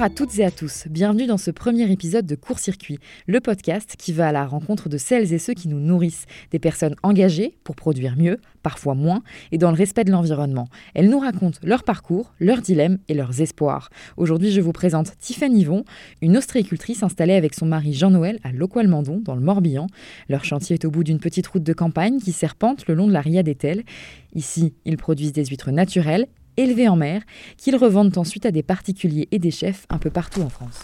Bonjour à toutes et à tous, bienvenue dans ce premier épisode de Court Circuit, le podcast qui va à la rencontre de celles et ceux qui nous nourrissent, des personnes engagées pour produire mieux, parfois moins, et dans le respect de l'environnement. Elles nous racontent leur parcours, leurs dilemmes et leurs espoirs. Aujourd'hui, je vous présente Tiffany Yvon, une ostréicultrice installée avec son mari Jean-Noël à Locoal-Mandon, dans le Morbihan. Leur chantier est au bout d'une petite route de campagne qui serpente le long de la Ria d'Etel. Ici, ils produisent des huîtres naturelles élevés en mer, qu'ils revendent ensuite à des particuliers et des chefs un peu partout en France.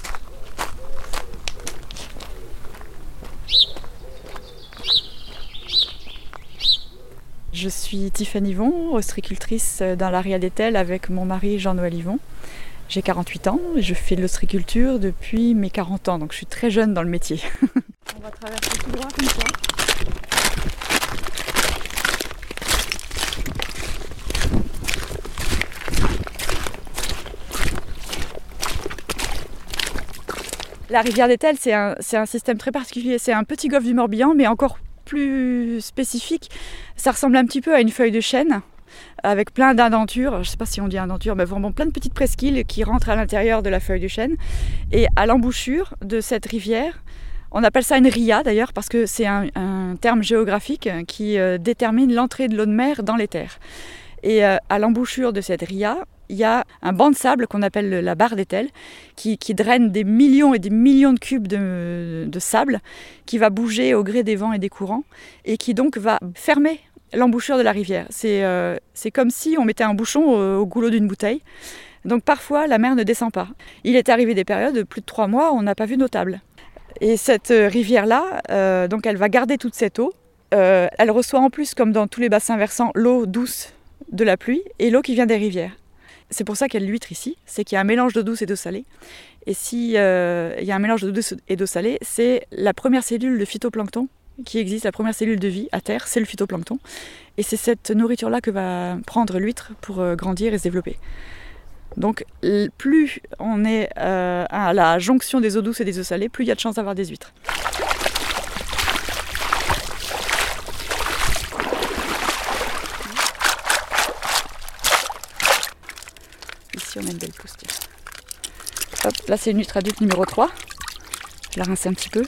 Je suis Tiffany Yvon, ostricultrice dans l'Aria d'Etel avec mon mari Jean-Noël Yvon. J'ai 48 ans et je fais de l'ostriculture depuis mes 40 ans, donc je suis très jeune dans le métier. On va traverser tout droit comme ça. La rivière d'Etel, c'est un, système très particulier. C'est un petit golfe du Morbihan, mais encore plus spécifique. Ça ressemble un petit peu à une feuille de chêne, avec plein d'indentures. Je ne sais pas si on dit indentures, mais vraiment plein de petites presqu'îles qui rentrent à l'intérieur de la feuille de chêne. Et à l'embouchure de cette rivière, on appelle ça une ria d'ailleurs, parce que c'est un, terme géographique qui euh, détermine l'entrée de l'eau de mer dans les terres. Et euh, à l'embouchure de cette ria, il y a un banc de sable qu'on appelle la barre d'Etel qui, draine des millions et des millions de cubes de, sable qui va bouger au gré des vents et des courants et qui donc va fermer l'embouchure de la rivière. C'est euh, comme si on mettait un bouchon au, goulot d'une bouteille. Donc parfois la mer ne descend pas. Il est arrivé des périodes de plus de trois mois où on n'a pas vu notable. Et cette rivière-là, euh, donc elle va garder toute cette eau. Euh, elle reçoit en plus, comme dans tous les bassins versants, l'eau douce de la pluie et l'eau qui vient des rivières. C'est pour ça qu'il y a l'huître ici, c'est qu'il y a un mélange d'eau douce et d'eau salée. Et s'il euh, y a un mélange d'eau douce et d'eau salée, c'est la première cellule de phytoplancton qui existe, la première cellule de vie à terre, c'est le phytoplancton. Et c'est cette nourriture-là que va prendre l'huître pour euh, grandir et se développer. Donc plus on est euh, à la jonction des eaux douces et des eaux salées, plus il y a de chances d'avoir des huîtres. Une belle pousse. Hop, là c'est une huître adulte numéro 3. Je la rince un petit peu.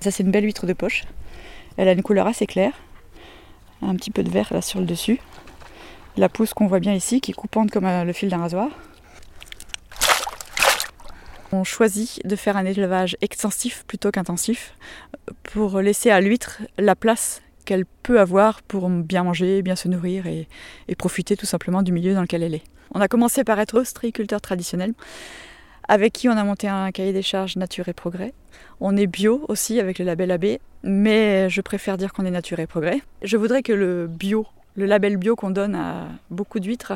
Ça c'est une belle huître de poche. Elle a une couleur assez claire. Un petit peu de vert là sur le dessus. La pousse qu'on voit bien ici qui est coupante comme euh, le fil d'un rasoir. On choisit de faire un élevage extensif plutôt qu'intensif pour laisser à l'huître la place qu'elle peut avoir pour bien manger, bien se nourrir et profiter tout simplement du milieu dans lequel elle est. On a commencé par être ostréiculteur traditionnel, avec qui on a monté un cahier des charges Nature et Progrès. On est bio aussi avec le label AB, mais je préfère dire qu'on est Nature et Progrès. Je voudrais que le bio, le label bio qu'on donne à beaucoup d'huîtres,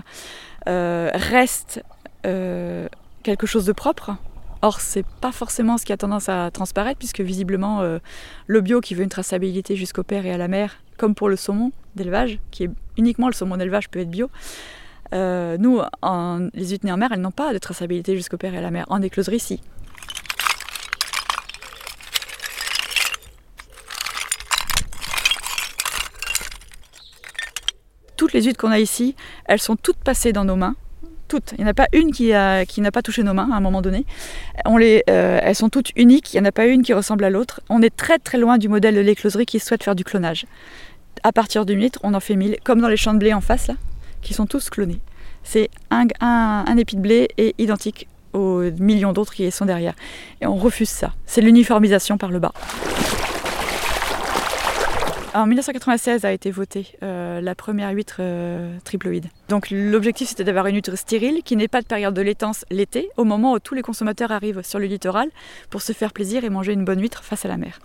euh, reste euh, quelque chose de propre. Or, c'est pas forcément ce qui a tendance à transparaître, puisque visiblement, euh, le bio qui veut une traçabilité jusqu'au père et à la mer, comme pour le saumon d'élevage, qui est uniquement le saumon d'élevage peut être bio, euh, nous, en, les huîtres en mer, elles n'ont pas de traçabilité jusqu'au père et à la mer. En écloserie, si. Toutes les huîtres qu'on a ici, elles sont toutes passées dans nos mains. Toutes. Il n'y en a pas une qui, n'a pas touché nos mains à un moment donné. Euh, elles sont toutes uniques. Il n'y en a pas une qui ressemble à l'autre. On est très très loin du modèle de l'écloserie qui souhaite faire du clonage. À partir d'une huître, on en fait mille, comme dans les champs de blé en face là qui sont tous clonés. C'est un, un, épi de blé est identique aux millions d'autres qui sont derrière. Et on refuse ça. C'est l'uniformisation par le bas. En 1996 a été votée euh, la première huître euh, triploïde. Donc l'objectif c'était d'avoir une huître stérile qui n'ait pas de période de laitance l'été, au moment où tous les consommateurs arrivent sur le littoral pour se faire plaisir et manger une bonne huître face à la mer.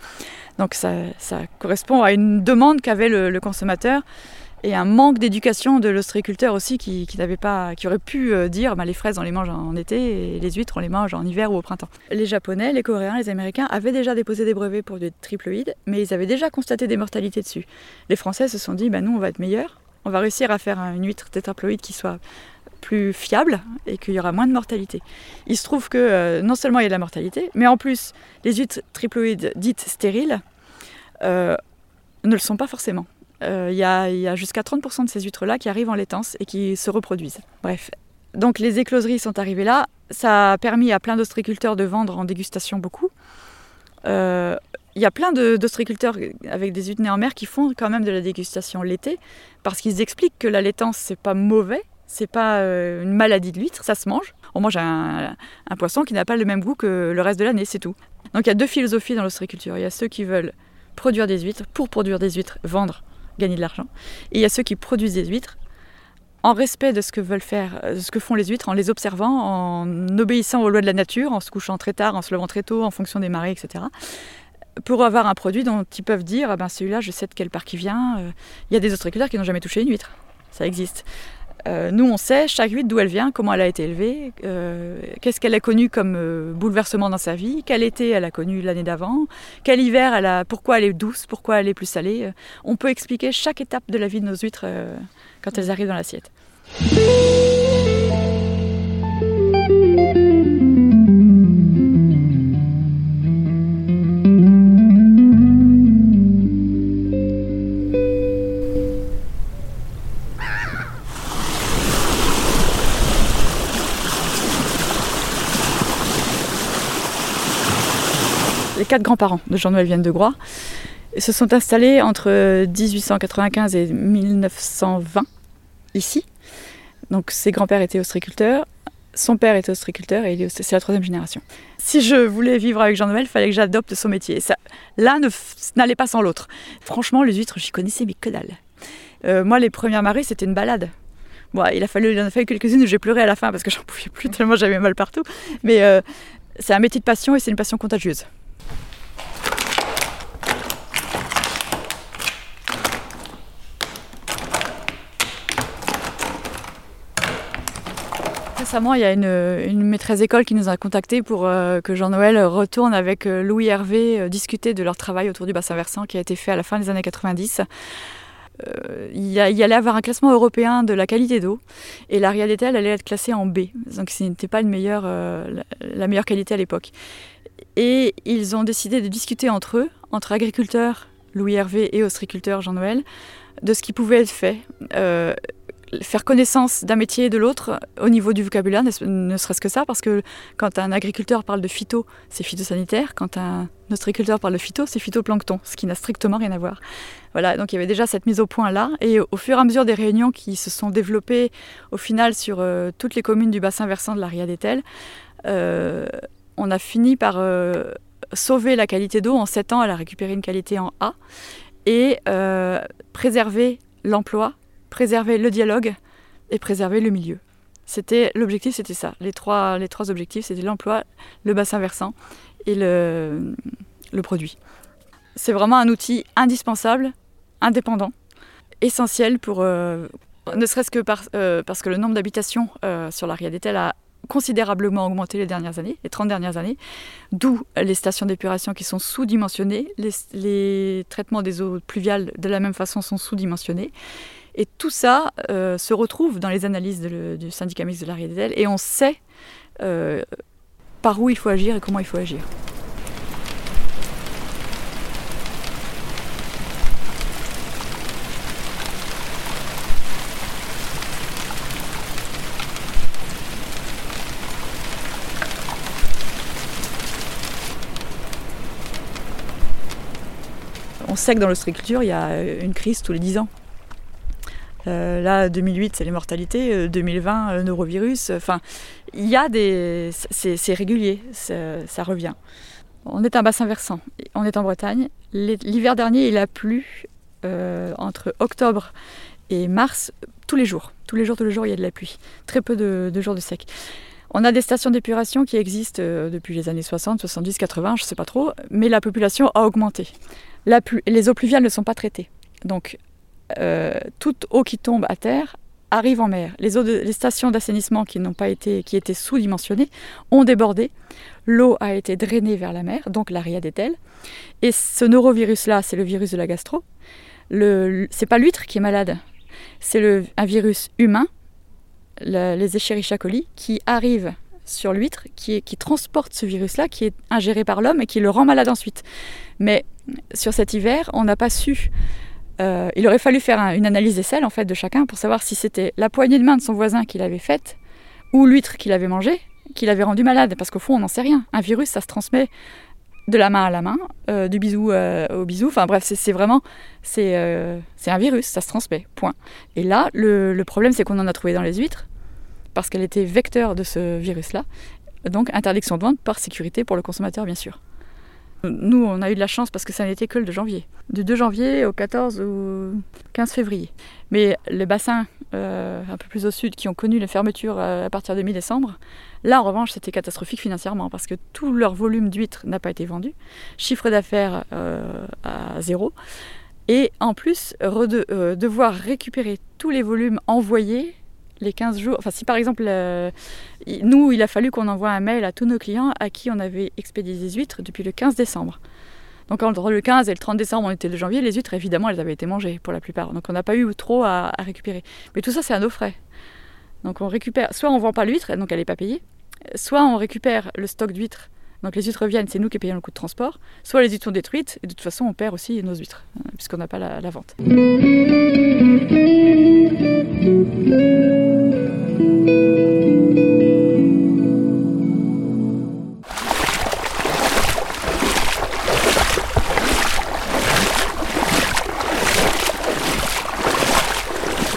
Donc ça, correspond à une demande qu'avait le consommateur et un manque d'éducation de l'ostréiculteur aussi qui, n'avait pas, qui aurait pu euh, dire bah, les fraises on les mange en été et les huîtres on les mange en hiver ou au printemps. Les Japonais, les Coréens, les Américains avaient déjà déposé des brevets pour du triploïde, mais ils avaient déjà constaté des mortalités dessus. Les Français se sont dit bah, nous on va être meilleurs, on va réussir à faire une huître tétraploïde qui soit plus fiable et qu'il y aura moins de mortalité. Il se trouve que euh, non seulement il y a de la mortalité, mais en plus les huîtres triploïdes dites stériles euh, ne le sont pas forcément. Euh, il y a, jusqu'à 30% de ces huîtres-là qui arrivent en laitance et qui se reproduisent. Bref, Donc les écloseries sont arrivées là. Ça a permis à plein d'ostriculteurs de vendre en dégustation beaucoup. Euh, il y a plein d'ostriculteurs avec des huîtres nées en mer qui font quand même de la dégustation l'été parce qu'ils expliquent que la laitance c'est pas mauvais, c'est pas euh, une maladie de l'huître, ça se mange. On mange un, un poisson qui n'a pas le même goût que le reste de l'année, c'est tout. Donc il y a deux philosophies dans l'ostriculture. Il y a ceux qui veulent produire des huîtres pour produire des huîtres, vendre, gagner de l'argent. Et il y a ceux qui produisent des huîtres en respect de ce que veulent faire, de ce que font les huîtres, en les observant, en obéissant aux lois de la nature, en se couchant très tard, en se levant très tôt, en fonction des marées, etc pour avoir un produit dont ils peuvent dire ah ben celui-là je sais de quel parc il vient. Euh, il y a des ostriculteurs qui n'ont jamais touché une huître, ça existe. Euh, nous on sait chaque huître d'où elle vient, comment elle a été élevée, euh, qu'est-ce qu'elle a connu comme bouleversement dans sa vie, quel été elle a connu l'année d'avant, quel hiver elle a, pourquoi elle est douce, pourquoi elle est plus salée. on peut expliquer chaque étape de la vie de nos huîtres quand elles arrivent dans l'assiette. Quatre grands-parents de Jean-Noël viennent de Groix se sont installés entre 1895 et 1920 ici. Donc ses grands-pères étaient ostriculteurs, son père était ostriculteur et c'est la troisième génération. Si je voulais vivre avec Jean-Noël, il fallait que j'adopte son métier. L'un n'allait pas sans l'autre. Franchement, les huîtres, j'y connaissais mais que dalle. Euh, moi, les premières marées, c'était une balade. Bon, il a fallu, en a fallu quelques-unes où j'ai pleuré à la fin parce que j'en pouvais plus tellement j'avais mal partout. Mais euh, c'est un métier de passion et c'est une passion contagieuse. Récemment, il y a une, maîtresse d'école qui nous a contactés pour euh, que Jean-Noël retourne avec euh, Louis Hervé euh, discuter de leur travail autour du bassin versant qui a été fait à la fin des années 90. il, y allait avoir un classement européen de la qualité d'eau et la Riadetel allait être classée en B, donc ce n'était pas la, meilleure qualité à l'époque. Et ils ont décidé de discuter entre eux, entre agriculteurs Louis Hervé et ostriculteurs Jean-Noël, de ce qui pouvait être fait faire connaissance d'un métier et de l'autre au niveau du vocabulaire, ne serait-ce que ça, parce que quand un agriculteur parle de phyto, c'est phytosanitaire, quand un ostriculteur parle de phyto, c'est phytoplancton, ce qui n'a strictement rien à voir. Voilà, donc il y avait déjà cette mise au point là, et au fur et à mesure des réunions qui se sont développées au final sur euh, toutes les communes du bassin versant de la Ria euh, on a fini par euh, sauver la qualité d'eau en 7 ans, elle a récupéré une qualité en A, et préserver l'emploi préserver le dialogue et préserver le milieu. C'était l'objectif, c'était ça. Les trois, les trois objectifs, c'était l'emploi, le bassin versant et le, le produit. C'est vraiment un outil indispensable, indépendant, essentiel pour, euh, ne serait-ce que euh, parce que le nombre d'habitations euh, sur la Riadetel a considérablement augmenté les dernières années, les 30 dernières années, d'où les stations d'épuration qui sont sous-dimensionnées, les, traitements des eaux pluviales de la même façon sont sous-dimensionnés, et tout ça euh, se retrouve dans les analyses du syndicat mixte de la Riedel et on sait euh, par où il faut agir et comment il faut agir. On sait que dans l'ostriculture, il y a une crise tous les 10 ans. Euh, là, 2008, c'est les mortalités. 2020, euh, neurovirus. Enfin, il y a des. C'est régulier, ça revient. On est un bassin versant. On est en Bretagne. L'hiver dernier, il a plu euh, entre octobre et mars tous les jours. Tous les jours, tous les jours, il y a de la pluie. Très peu de, jours de sec. On a des stations d'épuration qui existent depuis les années 60, 70, 80, je ne sais pas trop, mais la population a augmenté. La les eaux pluviales ne sont pas traitées. Donc euh, toute eau qui tombe à terre arrive en mer. Les, les stations d'assainissement qui n'ont pas été, qui étaient sous-dimensionnées, ont débordé. L'eau a été drainée vers la mer, donc l'aria d'Etel. Et ce norovirus-là, c'est le virus de la gastro. Ce c'est pas l'huître qui est malade, c'est un virus humain, les Escherichia coli, qui arrive sur l'huître, qui transporte ce virus-là, qui est ingéré par l'homme et qui le rend malade ensuite. Mais sur cet hiver, on n'a pas su euh, il aurait fallu faire une analyse des selles en fait de chacun pour savoir si c'était la poignée de main de son voisin qui l'avait faite ou l'huître qu'il avait mangée qui l'avait rendu malade, parce qu'au fond, on n'en sait rien. Un virus, ça se transmet de la main à la main, euh, du bisou euh, au bisou. Enfin bref, c'est vraiment, c'est un virus, ça se transmet, point. Et là, le, problème, c'est qu'on en a trouvé dans les huîtres, parce qu'elle était vecteur de ce virus-là. Donc interdiction de vente par sécurité pour le consommateur, bien sûr. Nous, on a eu de la chance parce que ça n'était que le 2 janvier. Du 2 janvier au 14 ou 15 février. Mais les bassins un peu plus au sud qui ont connu les fermetures à partir de mi-décembre, Là, en revanche, c'était catastrophique financièrement parce que tout leur volume d'huîtres n'a pas été vendu, chiffre d'affaires euh, à zéro, et en plus, euh, devoir récupérer tous les volumes envoyés les 15 jours. Enfin, si par exemple, euh, nous, il a fallu qu'on envoie un mail à tous nos clients à qui on avait expédié des huîtres depuis le 15 décembre. Donc entre le 15 et le 30 décembre, on était le janvier, les huîtres, évidemment, elles avaient été mangées pour la plupart. Donc on n'a pas eu trop à, récupérer. Mais tout ça, c'est à nos frais. Donc on récupère, soit on vend pas l'huître, donc elle n'est pas payée, soit on récupère le stock d'huîtres, donc les huîtres reviennent, c'est nous qui payons le coût de transport, soit les huîtres sont détruites, et de toute façon on perd aussi nos huîtres, euh, puisqu'on n'a pas la vente.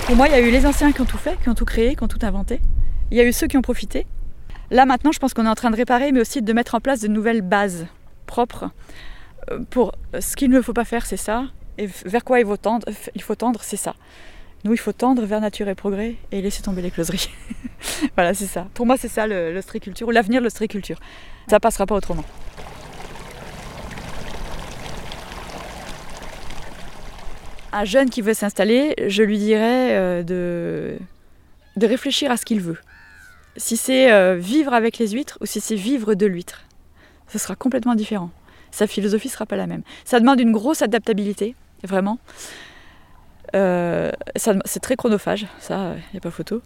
Pour moi, il y a eu les anciens qui ont tout fait, qui ont tout créé, qui ont tout inventé. Il y a eu ceux qui ont profité, Là maintenant, je pense qu'on est en train de réparer, mais aussi de mettre en place de nouvelles bases propres. Euh, pour ce qu'il ne faut pas faire, c'est ça. Et vers quoi il faut tendre, il faut tendre c'est ça. Nous, il faut tendre vers nature et progrès et laisser tomber les closeries. voilà, c'est ça. Pour moi, c'est ça l'ostriculture, ou l'avenir de l'ostriculture. Ça passera pas autrement. Un jeune qui veut s'installer, je lui dirais euh, de, réfléchir à ce qu'il veut si c'est euh, vivre avec les huîtres ou si c'est vivre de l'huître. Ce sera complètement différent. Sa philosophie sera pas la même. Ça demande une grosse adaptabilité, vraiment. Euh, c'est très chronophage, ça, il n'y a pas photo.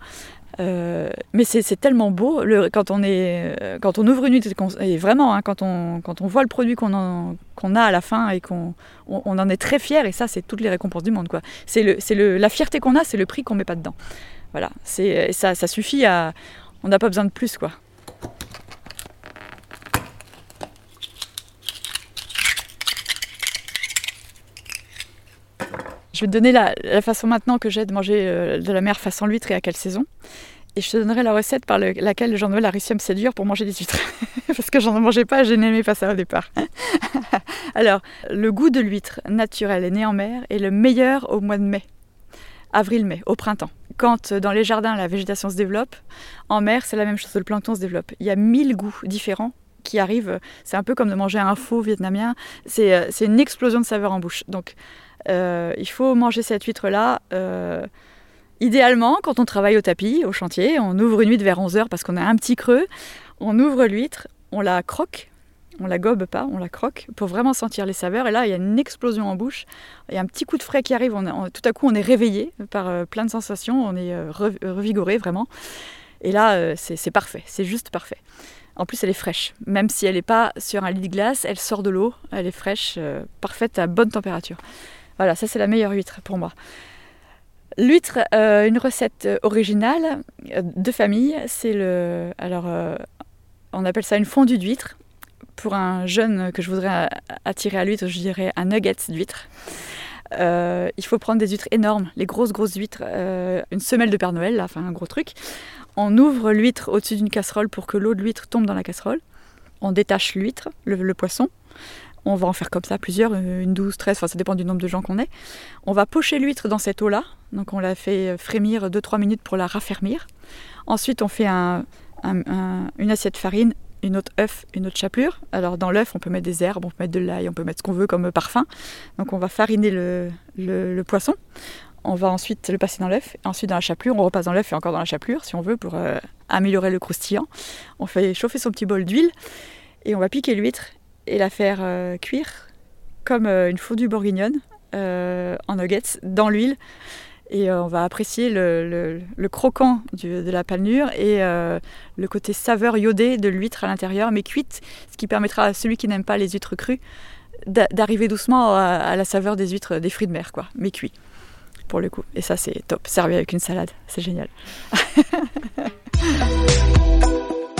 Euh, mais c'est tellement beau quand, on est, quand on ouvre une huître et, vraiment hein, quand, on, quand on voit le produit qu'on a à la fin et qu'on on, en est très fier et ça c'est toutes les récompenses du monde quoi. C'est le, la fierté qu'on a, c'est le prix qu'on met pas dedans. Voilà, ça, ça suffit à on n'a pas besoin de plus quoi. Je vais te donner la, façon maintenant que j'ai de manger euh, de la mer façon l'huître et à quelle saison. Et je te donnerai la recette par laquelle Jean-Noël a réussi pour manger des huîtres. Parce que j'en mangeais pas, je n'aimais pas ça au départ. Alors, le goût de l'huître naturelle et née en mer est le meilleur au mois de mai avril-mai, au printemps. Quand euh, dans les jardins la végétation se développe, en mer c'est la même chose, le plancton se développe. Il y a mille goûts différents qui arrivent. C'est un peu comme de manger un faux vietnamien. C'est euh, une explosion de saveurs en bouche. Donc il faut manger cette huître-là. idéalement, quand on travaille au tapis, au chantier, on ouvre une huître vers 11h parce qu'on a un petit creux. On ouvre l'huître, on la croque on la gobe pas, on la croque pour vraiment sentir les saveurs. Et là, il y a une explosion en bouche. Il y a un petit coup de frais qui arrive. tout à coup, on est réveillé par euh, plein de sensations. On est euh, revigoré vraiment. Et là, euh, c'est parfait. C'est juste parfait. En plus, elle est fraîche. Même si elle n'est pas sur un lit de glace, elle sort de l'eau. Elle est fraîche, parfaite à bonne température. Voilà, ça c'est la meilleure huître pour moi. L'huître, une recette originale de famille, c'est le. Alors, on appelle ça une fondue d'huître pour un jeune que je voudrais attirer à l'huître, je dirais un nugget d'huître. Euh, il faut prendre des huîtres énormes, les grosses grosses huîtres, euh, une semelle de Père Noël, enfin un gros truc. On ouvre l'huître au-dessus d'une casserole pour que l'eau de l'huître tombe dans la casserole. On détache l'huître, le, poisson. On va en faire comme ça plusieurs, une douze, treize, enfin ça dépend du nombre de gens qu'on est. On va pocher l'huître dans cette eau-là, donc on la fait frémir 2-3 minutes pour la raffermir. Ensuite on fait une assiette farine une autre œuf, une autre chapelure. Alors dans l'œuf, on peut mettre des herbes, on peut mettre de l'ail, on peut mettre ce qu'on veut comme parfum. Donc on va fariner le, poisson. On va ensuite le passer dans l'œuf. Ensuite dans la chapelure, on repasse dans l'œuf et encore dans la chapelure si on veut pour euh, améliorer le croustillant. On fait chauffer son petit bol d'huile et on va piquer l'huître et la faire euh, cuire comme euh, une fondue bourguignonne en nuggets dans l'huile et euh, on va apprécier le, croquant de la panure et euh, le côté saveur iodé de l'huître à l'intérieur, mais cuite, ce qui permettra à celui qui n'aime pas les huîtres crues d'arriver doucement à, la saveur des huîtres, des fruits de mer, quoi, mais cuits, pour le coup. Et ça, c'est top, servi avec une salade, c'est génial.